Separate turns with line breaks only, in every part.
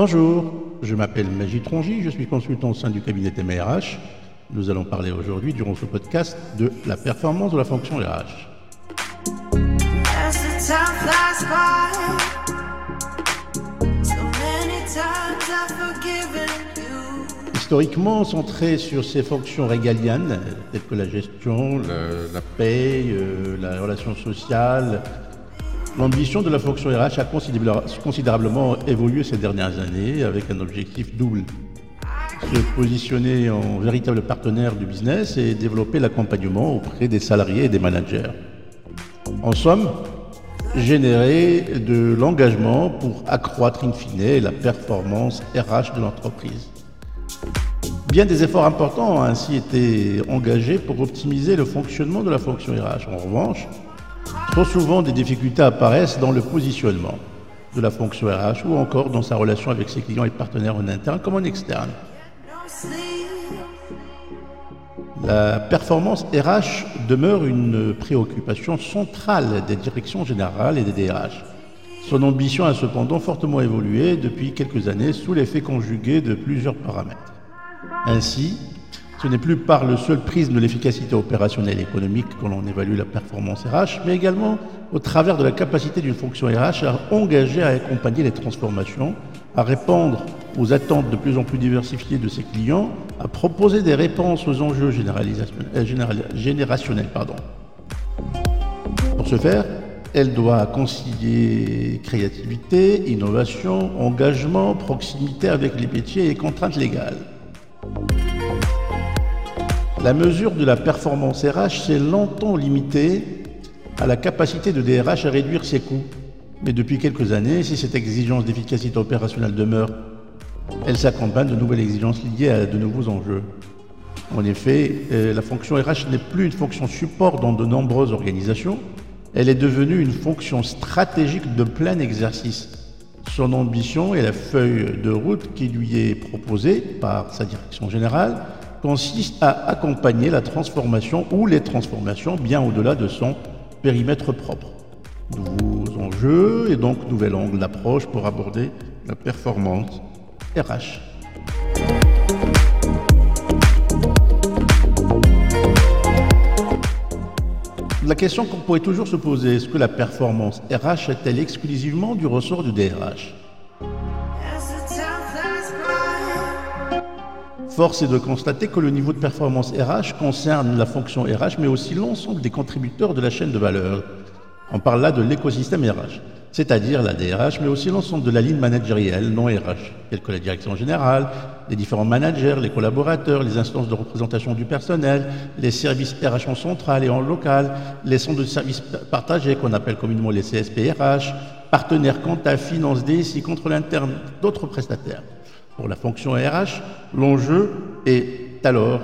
Bonjour, je m'appelle Magis Trongy, je suis consultant au sein du cabinet MRH. Nous allons parler aujourd'hui, durant ce podcast, de la performance de la fonction RH. Historiquement centré sur ses fonctions régaliennes, telles que la gestion, la, paye, euh, la relation sociale, L'ambition de la fonction RH a considérablement évolué ces dernières années avec un objectif double. Se positionner en véritable partenaire du business et développer l'accompagnement auprès des salariés et des managers. En somme, générer de l'engagement pour accroître in fine la performance RH de l'entreprise. Bien des efforts importants ont ainsi été engagés pour optimiser le fonctionnement de la fonction RH. En revanche, Trop souvent, des difficultés apparaissent dans le positionnement de la fonction RH ou encore dans sa relation avec ses clients et partenaires en interne comme en externe. La performance RH demeure une préoccupation centrale des directions générales et des DRH. Son ambition a cependant fortement évolué depuis quelques années sous l'effet conjugué de plusieurs paramètres. Ainsi, ce n'est plus par le seul prisme de l'efficacité opérationnelle et économique que l'on évalue la performance RH, mais également au travers de la capacité d'une fonction RH à engager, à accompagner les transformations, à répondre aux attentes de plus en plus diversifiées de ses clients, à proposer des réponses aux enjeux euh, générationnels. Pour ce faire, elle doit concilier créativité, innovation, engagement, proximité avec les métiers et contraintes légales. La mesure de la performance RH s'est longtemps limitée à la capacité de DRH à réduire ses coûts. Mais depuis quelques années, si cette exigence d'efficacité opérationnelle demeure, elle s'accompagne de nouvelles exigences liées à de nouveaux enjeux. En effet, euh, la fonction RH n'est plus une fonction support dans de nombreuses organisations, elle est devenue une fonction stratégique de plein exercice. Son ambition et la feuille de route qui lui est proposée par sa direction générale consiste à accompagner la transformation ou les transformations bien au-delà de son périmètre propre. Nouveaux enjeux et donc nouvel angle d'approche pour aborder la performance RH. La question qu'on pourrait toujours se poser, est-ce que la performance RH est-elle exclusivement du ressort du DRH Force est de constater que le niveau de performance RH concerne la fonction RH, mais aussi l'ensemble des contributeurs de la chaîne de valeur. On parle là de l'écosystème RH, c'est-à-dire la DRH, mais aussi l'ensemble de la ligne managérielle non RH, telle que la direction générale, les différents managers, les collaborateurs, les instances de représentation du personnel, les services RH en centrale et en local, les centres de services partagés qu'on appelle communément les CSPRH, partenaires comptables, finance, DSI, contrôle interne, d'autres prestataires. Pour la fonction RH, l'enjeu est alors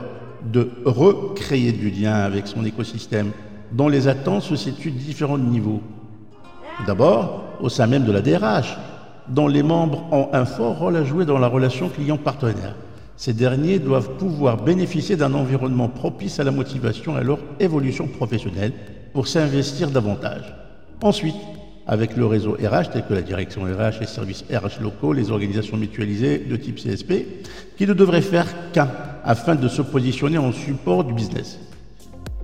de recréer du lien avec son écosystème, dont les attentes se situent à différents niveaux. D'abord, au sein même de la DRH, dont les membres ont un fort rôle à jouer dans la relation client-partenaire. Ces derniers doivent pouvoir bénéficier d'un environnement propice à la motivation et à leur évolution professionnelle pour s'investir davantage. Ensuite, avec le réseau RH, tel que la direction RH, les services RH locaux, les organisations mutualisées de type CSP, qui ne devraient faire qu'un afin de se positionner en support du business.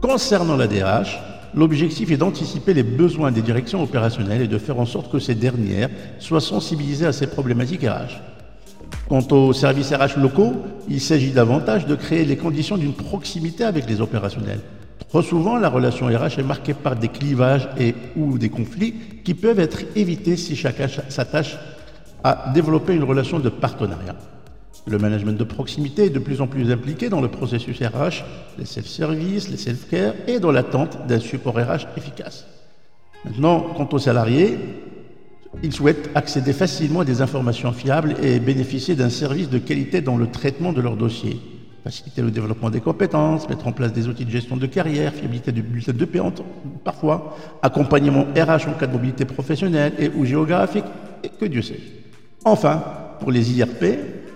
Concernant la DRH, l'objectif est d'anticiper les besoins des directions opérationnelles et de faire en sorte que ces dernières soient sensibilisées à ces problématiques RH. Quant aux services RH locaux, il s'agit davantage de créer les conditions d'une proximité avec les opérationnels Trop souvent, la relation RH est marquée par des clivages et ou des conflits qui peuvent être évités si chacun s'attache à développer une relation de partenariat. Le management de proximité est de plus en plus impliqué dans le processus RH, les self-service, les self-care et dans l'attente d'un support RH efficace. Maintenant, quant aux salariés, ils souhaitent accéder facilement à des informations fiables et bénéficier d'un service de qualité dans le traitement de leurs dossiers faciliter le développement des compétences, mettre en place des outils de gestion de carrière, fiabilité du bulletin de paie parfois, accompagnement RH en cas de mobilité professionnelle et ou géographique, et que Dieu sait. Enfin, pour les IRP,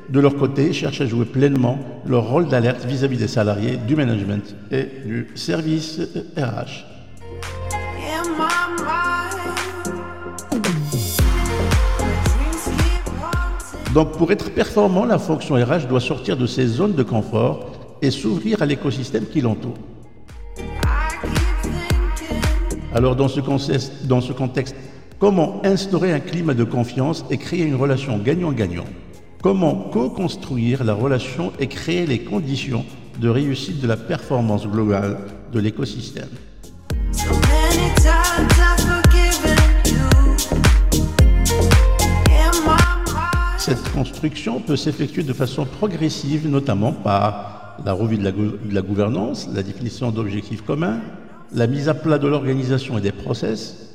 de leur côté, cherchent à jouer pleinement leur rôle d'alerte vis-à-vis des salariés, du management et du service RH. Donc pour être performant, la fonction RH doit sortir de ses zones de confort et s'ouvrir à l'écosystème qui l'entoure. Alors dans ce, contexte, dans ce contexte, comment instaurer un climat de confiance et créer une relation gagnant-gagnant? Comment co-construire la relation et créer les conditions de réussite de la performance globale de l'écosystème? Cette construction peut s'effectuer de façon progressive, notamment par la revue de la, gouvernance, la définition d'objectifs communs, la mise à plat de l'organisation et des process,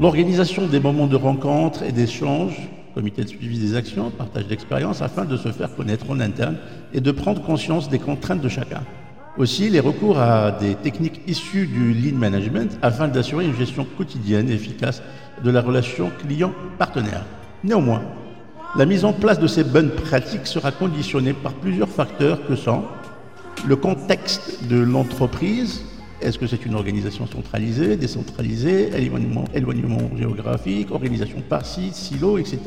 l'organisation des moments de rencontre et d'échange, comité de suivi des actions, partage d'expériences, afin de se faire connaître en interne et de prendre conscience des contraintes de chacun. Aussi, les recours à des techniques issues du lean management afin d'assurer une gestion quotidienne efficace de la relation client-partenaire. Néanmoins, la mise en place de ces bonnes pratiques sera conditionnée par plusieurs facteurs que sont le contexte de l'entreprise, est-ce que c'est une organisation centralisée, décentralisée, éloignement, géographique, organisation par site, silo, etc.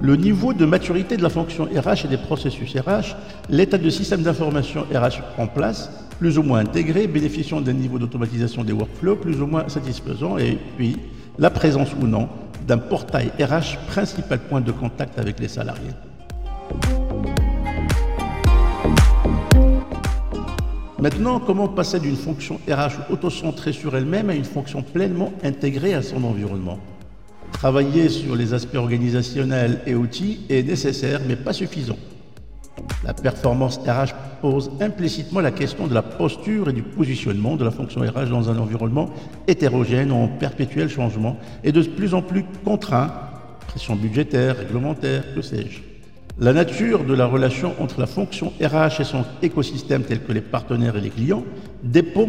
Le niveau de maturité de la fonction RH et des processus RH, l'état de système d'information RH en place, plus ou moins intégré, bénéficiant d'un niveau d'automatisation des workflows plus ou moins satisfaisant, et puis la présence ou non d'un portail RH principal point de contact avec les salariés. Maintenant, comment passer d'une fonction RH auto-centrée sur elle-même à une fonction pleinement intégrée à son environnement? Travailler sur les aspects organisationnels et outils est nécessaire mais pas suffisant. La performance RH pose implicitement la question de la posture et du positionnement de la fonction RH dans un environnement hétérogène en perpétuel changement et de plus en plus contraint, pression budgétaire, réglementaire, que sais-je. La nature de la relation entre la fonction RH et son écosystème tel que les partenaires et les clients dépend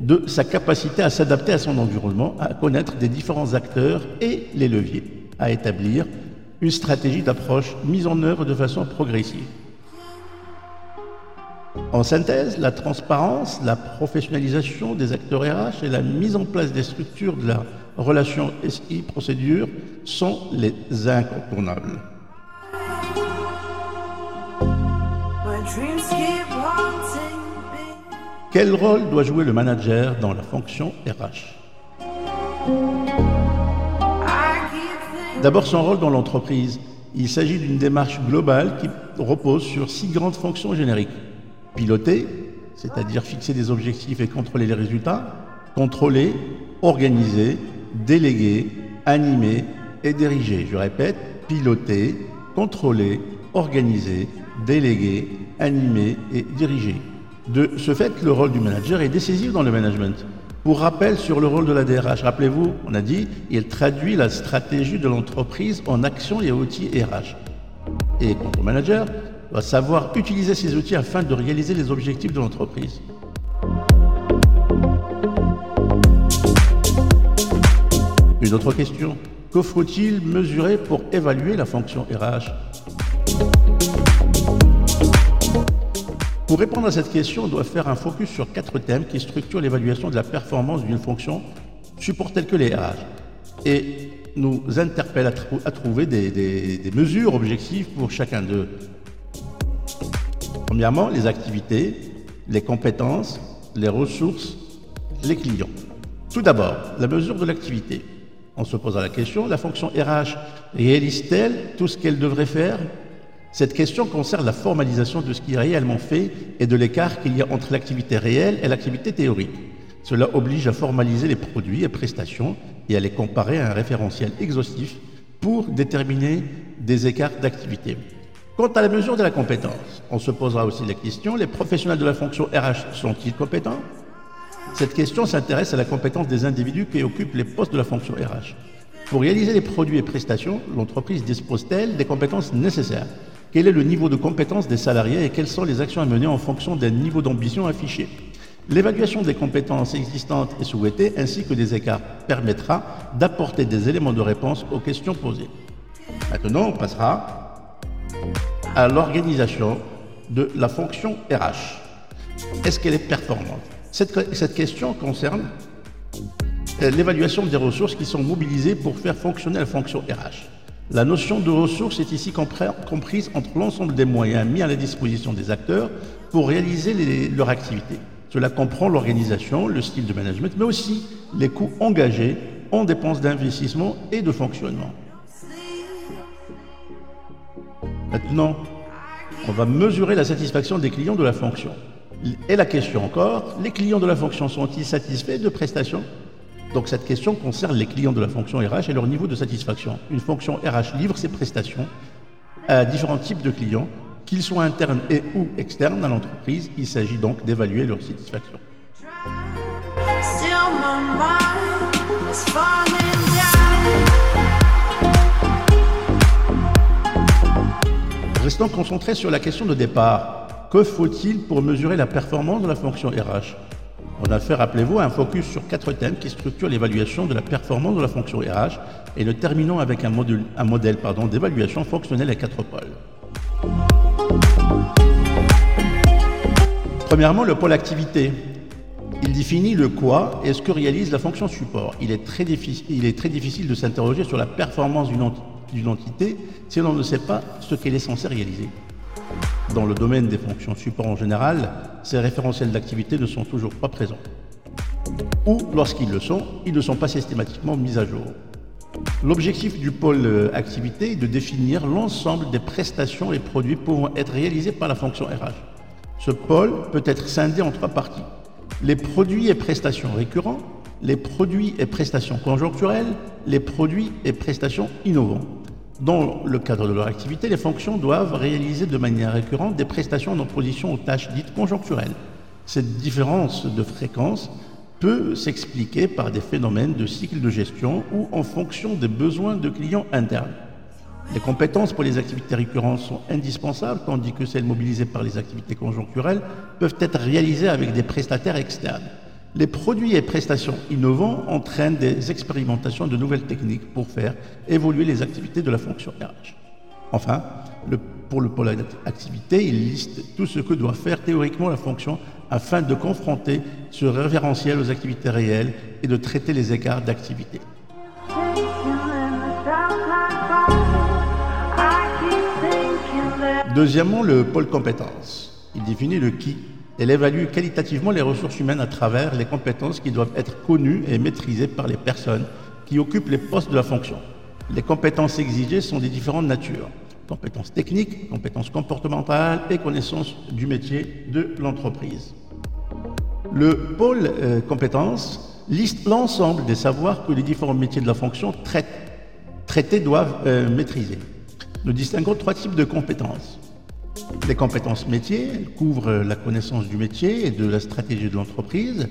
de sa capacité à s'adapter à son environnement, à connaître des différents acteurs et les leviers, à établir une stratégie d'approche mise en œuvre de façon progressive. En synthèse, la transparence, la professionnalisation des acteurs RH et la mise en place des structures de la relation SI-procédure sont les incontournables. Quel rôle doit jouer le manager dans la fonction RH D'abord son rôle dans l'entreprise. Il s'agit d'une démarche globale qui repose sur six grandes fonctions génériques piloter, c'est-à-dire fixer des objectifs et contrôler les résultats, contrôler, organiser, déléguer, animer et diriger. Je répète, piloter, contrôler, organiser, déléguer, animer et diriger. De ce fait, le rôle du manager est décisif dans le management. Pour rappel sur le rôle de la DRH, rappelez-vous, on a dit, il traduit la stratégie de l'entreprise en actions et outils RH. Et quant au manager, doit savoir utiliser ces outils afin de réaliser les objectifs de l'entreprise. Une autre question. Que faut-il mesurer pour évaluer la fonction RH Pour répondre à cette question, on doit faire un focus sur quatre thèmes qui structurent l'évaluation de la performance d'une fonction support telle que les RH et nous interpellent à, trouver des, des mesures objectives pour chacun d'eux. Premièrement, les activités, les compétences, les ressources, les clients. Tout d'abord, la mesure de l'activité. On se pose la question, la fonction RH réalise-t-elle tout ce qu'elle devrait faire? Cette question concerne la formalisation de ce qui est réellement fait et de l'écart qu'il y a entre l'activité réelle et l'activité théorique. Cela oblige à formaliser les produits et prestations et à les comparer à un référentiel exhaustif pour déterminer des écarts d'activité. Quant à la mesure de la compétence, on se posera aussi la question, les professionnels de la fonction RH sont-ils compétents? Cette question s'intéresse à la compétence des individus qui occupent les postes de la fonction RH. Pour réaliser les produits et prestations, l'entreprise dispose-t-elle des compétences nécessaires? Quel est le niveau de compétence des salariés et quelles sont les actions à mener en fonction des niveaux d'ambition affichés? L'évaluation des compétences existantes et souhaitées ainsi que des écarts permettra d'apporter des éléments de réponse aux questions posées. Maintenant, on passera à l'organisation de la fonction RH. Est-ce qu'elle est performante? Cette, question concerne euh, l'évaluation des ressources qui sont mobilisées pour faire fonctionner la fonction RH. La notion de ressources est ici comprise entre l'ensemble des moyens mis à la disposition des acteurs pour réaliser leur activité. Cela comprend l'organisation, le style de management, mais aussi les coûts engagés en dépenses d'investissement et de fonctionnement. Maintenant, on va mesurer la satisfaction des clients de la fonction. Et la question encore, les clients de la fonction sont-ils satisfaits de prestations? Donc cette question concerne les clients de la fonction RH et leur niveau de satisfaction. Une fonction RH livre ses prestations à différents types de clients, qu'ils soient internes et ou externes à l'entreprise. Il s'agit donc d'évaluer leur satisfaction. Restons concentrés sur la question de départ. Que faut-il pour mesurer la performance de la fonction RH On a fait, rappelez-vous, un focus sur quatre thèmes qui structurent l'évaluation de la performance de la fonction RH et le terminons avec un, modèle d'évaluation fonctionnelle à quatre pôles. Premièrement, le pôle activité. Il définit le quoi et ce que réalise la fonction support. Il est très difficile de s'interroger sur la performance d'une entité d'une entité si l'on ne sait pas ce qu'elle est censée réaliser. Dans le domaine des fonctions support en général, ces référentiels d'activité ne sont toujours pas présents. Ou lorsqu'ils le sont, ils ne sont pas systématiquement mis à jour. L'objectif du pôle euh, activité est de définir l'ensemble des prestations et produits pouvant être réalisés par la fonction RH. Ce pôle peut être scindé en trois parties. Les produits et prestations récurrents, les produits et prestations conjoncturelles, les produits et prestations innovants. Dans le cadre de leur activité, les fonctions doivent réaliser de manière récurrente des prestations en opposition aux tâches dites conjoncturelles. Cette différence de fréquence peut s'expliquer par des phénomènes de cycle de gestion ou en fonction des besoins de clients internes. Les compétences pour les activités récurrentes sont indispensables, tandis que celles mobilisées par les activités conjoncturelles peuvent être réalisées avec des prestataires externes. Les produits et prestations innovants entraînent des expérimentations de nouvelles techniques pour faire évoluer les activités de la fonction RH. Enfin, pour le pôle d'activité, il liste tout ce que doit faire théoriquement la fonction afin de confronter ce référentiel aux activités réelles et de traiter les écarts d'activité. Deuxièmement, le pôle compétences. Il définit le qui elle évalue qualitativement les ressources humaines à travers les compétences qui doivent être connues et maîtrisées par les personnes qui occupent les postes de la fonction. Les compétences exigées sont des différentes natures. Compétences techniques, compétences comportementales et connaissances du métier de l'entreprise. Le pôle euh, compétences liste l'ensemble des savoirs que les différents métiers de la fonction traités doivent euh, maîtriser. Nous distinguons trois types de compétences. Les compétences métiers couvrent la connaissance du métier et de la stratégie de l'entreprise.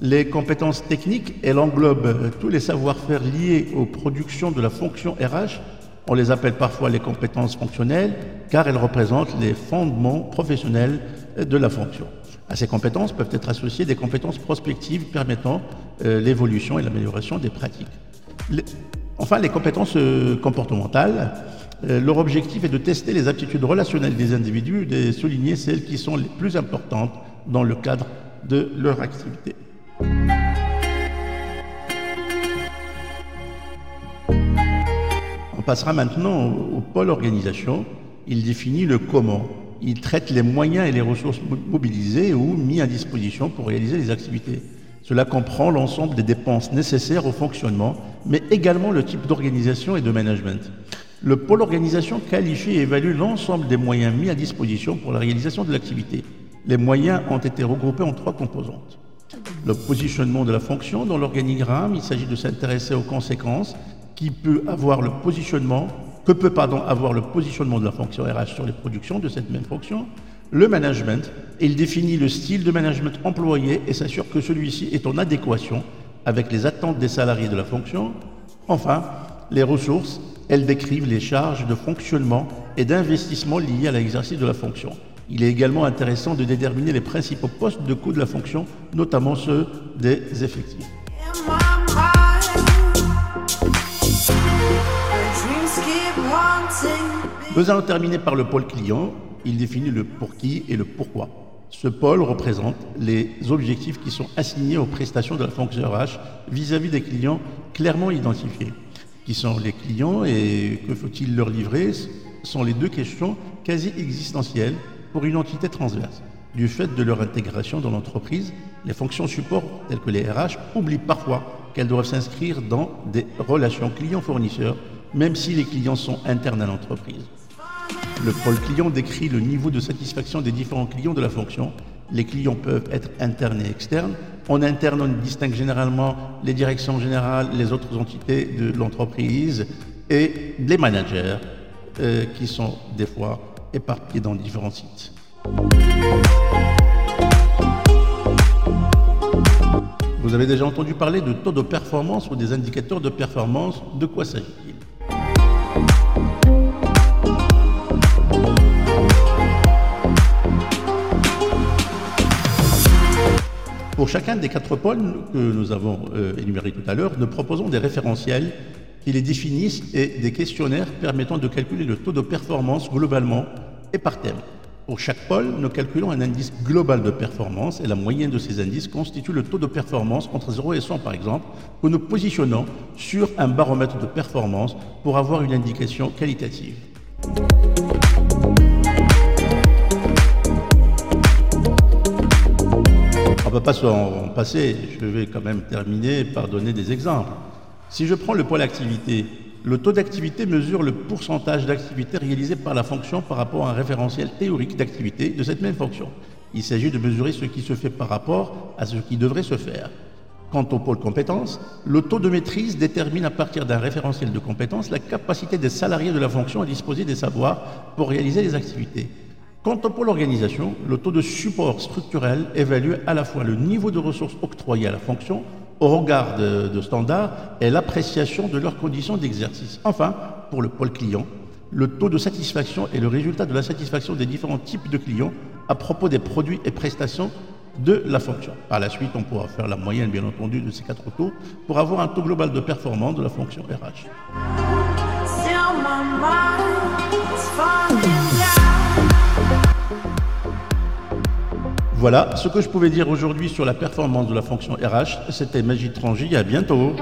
Les compétences techniques, elles englobent tous les savoir-faire liés aux productions de la fonction RH. On les appelle parfois les compétences fonctionnelles car elles représentent les fondements professionnels de la fonction. À ces compétences peuvent être associées des compétences prospectives permettant euh, l'évolution et l'amélioration des pratiques. enfin, les compétences euh, comportementales, euh, leur objectif est de tester les aptitudes relationnelles des individus et de souligner celles qui sont les plus importantes dans le cadre de leur activité. On passera maintenant au, pôle organisation. Il définit le comment. Il traite les moyens et les ressources mobilisées ou mis à disposition pour réaliser les activités. Cela comprend l'ensemble des dépenses nécessaires au fonctionnement, mais également le type d'organisation et de management. Le pôle organisation qualifie et évalue l'ensemble des moyens mis à disposition pour la réalisation de l'activité. Les moyens ont été regroupés en trois composantes. Le positionnement de la fonction dans l'organigramme, il s'agit de s'intéresser aux conséquences qui peut avoir le positionnement, que peut pardon, avoir le positionnement de la fonction RH sur les productions de cette même fonction? Le management, il définit le style de management employé et s'assure que celui-ci est en adéquation avec les attentes des salariés de la fonction. Enfin, les ressources, elles décrivent les charges de fonctionnement et d'investissement liées à l'exercice de la fonction. Il est également intéressant de déterminer les principaux postes de coût de la fonction, notamment ceux des effectifs. Nous allons terminer par le pôle client. Il définit le pour qui et le pourquoi. Ce pôle représente les objectifs qui sont assignés aux prestations de la fonction RH vis-à-vis des clients clairement identifiés Qui sont les clients et que faut-il leur livrer sont les deux questions quasi existentielles pour une entité transverse. Du fait de leur intégration dans l'entreprise, les fonctions support telles que les RH oublient parfois qu'elles doivent s'inscrire dans des relations clients-fournisseurs, même si les clients sont internes à l'entreprise. Le pôle client décrit le niveau de satisfaction des différents clients de la fonction. Les clients peuvent être internes et externes. En interne, on distingue généralement les directions générales, les autres entités de l'entreprise et les managers euh, qui sont des fois éparpillés dans différents sites. Vous avez déjà entendu parler de taux de performance ou des indicateurs de performance. De quoi s'agit-il? Pour chacun des quatre pôles que nous avons euh, énumérés tout à l'heure, nous proposons des référentiels qui les définissent et des questionnaires permettant de calculer le taux de performance globalement et par thème. Pour chaque pôle, nous calculons un indice global de performance et la moyenne de ces indices constitue le taux de performance entre 0 et 100 par exemple, que nous positionnons sur un baromètre de performance pour avoir une indication qualitative. On ne peut pas s'en passer. Je vais quand même terminer par donner des exemples. Si je prends le pôle activité, le taux d'activité mesure le pourcentage d'activité réalisée par la fonction par rapport à un référentiel théorique d'activité de cette même fonction. Il s'agit de mesurer ce qui se fait par rapport à ce qui devrait se faire. Quant au pôle compétences, le taux de maîtrise détermine à partir d'un référentiel de compétences la capacité des salariés de la fonction à disposer des savoirs pour réaliser les activités. Quant au pôle organisation, le taux de support structurel évalue à la fois le niveau de ressources octroyées à la fonction au regard de, standards et l'appréciation de leurs conditions d'exercice. Enfin, pour le pôle client, le taux de satisfaction est le résultat de la satisfaction des différents types de clients à propos des produits et prestations de la fonction. Par la suite, on pourra faire la moyenne, bien entendu, de ces quatre taux pour avoir un taux global de performance de la fonction RH. Voilà ce que je pouvais dire aujourd'hui sur la performance de la fonction RH. C'était Magie Trangy. À bientôt.